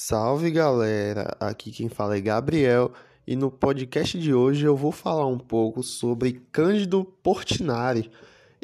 Salve galera, aqui quem fala é Gabriel e no podcast de hoje eu vou falar um pouco sobre Cândido Portinari.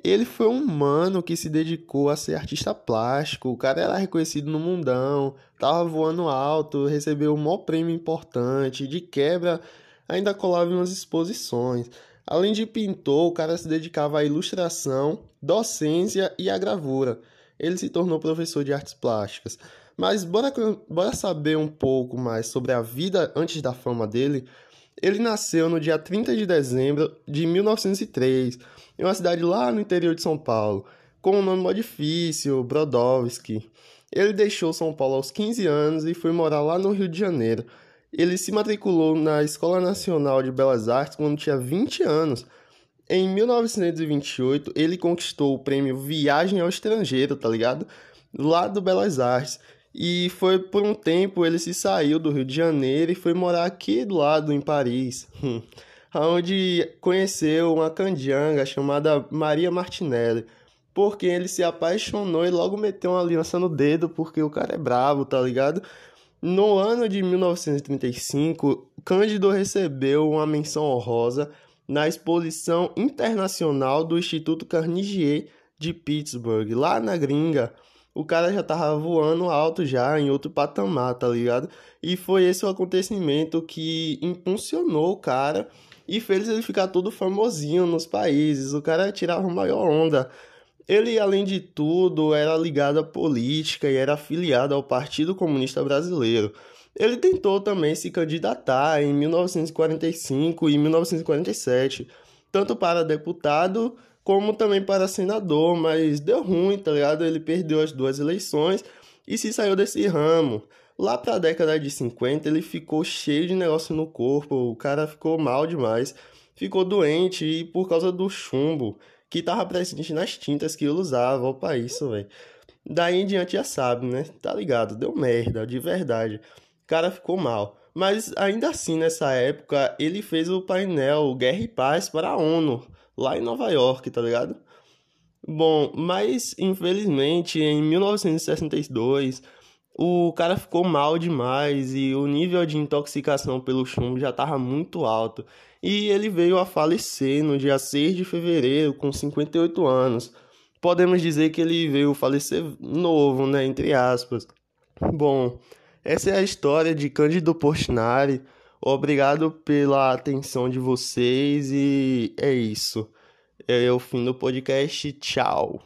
Ele foi um mano que se dedicou a ser artista plástico, o cara era reconhecido no mundão, tava voando alto, recebeu um maior prêmio importante, de quebra ainda colava em umas exposições. Além de pintor, o cara se dedicava à ilustração, docência e à gravura. Ele se tornou professor de artes plásticas. Mas bora, bora saber um pouco mais sobre a vida antes da fama dele. Ele nasceu no dia 30 de dezembro de 1903, em uma cidade lá no interior de São Paulo, com um nome mó difícil, Brodowski. Ele deixou São Paulo aos 15 anos e foi morar lá no Rio de Janeiro. Ele se matriculou na Escola Nacional de Belas Artes quando tinha 20 anos. Em 1928, ele conquistou o prêmio Viagem ao Estrangeiro, tá ligado? Lá do Belas Artes. E foi por um tempo ele se saiu do Rio de Janeiro e foi morar aqui do lado, em Paris, onde conheceu uma candianga chamada Maria Martinelli, por quem ele se apaixonou e logo meteu uma aliança no dedo, porque o cara é bravo, tá ligado? No ano de 1935, Cândido recebeu uma menção honrosa na exposição internacional do Instituto Carnegie de Pittsburgh, lá na gringa o cara já tava voando alto já, em outro patamar, tá ligado? E foi esse o acontecimento que impulsionou o cara e fez ele ficar todo famosinho nos países. O cara tirava maior onda. Ele, além de tudo, era ligado à política e era afiliado ao Partido Comunista Brasileiro. Ele tentou também se candidatar em 1945 e 1947, tanto para deputado como também para senador, mas deu ruim, tá ligado? Ele perdeu as duas eleições e se saiu desse ramo. Lá para a década de 50, ele ficou cheio de negócio no corpo, o cara ficou mal demais, ficou doente e por causa do chumbo que tava presente nas tintas que ele usava. Opa, isso, velho. Daí em diante já sabe, né? Tá ligado? Deu merda, de verdade. O cara ficou mal. Mas ainda assim, nessa época, ele fez o painel Guerra e Paz para a ONU lá em Nova York, tá ligado? Bom, mas infelizmente em 1962 o cara ficou mal demais e o nível de intoxicação pelo chumbo já estava muito alto. E ele veio a falecer no dia 6 de fevereiro com 58 anos. Podemos dizer que ele veio falecer novo, né, entre aspas. Bom, essa é a história de Cândido Portinari Obrigado pela atenção de vocês e é isso. É o fim do podcast. Tchau.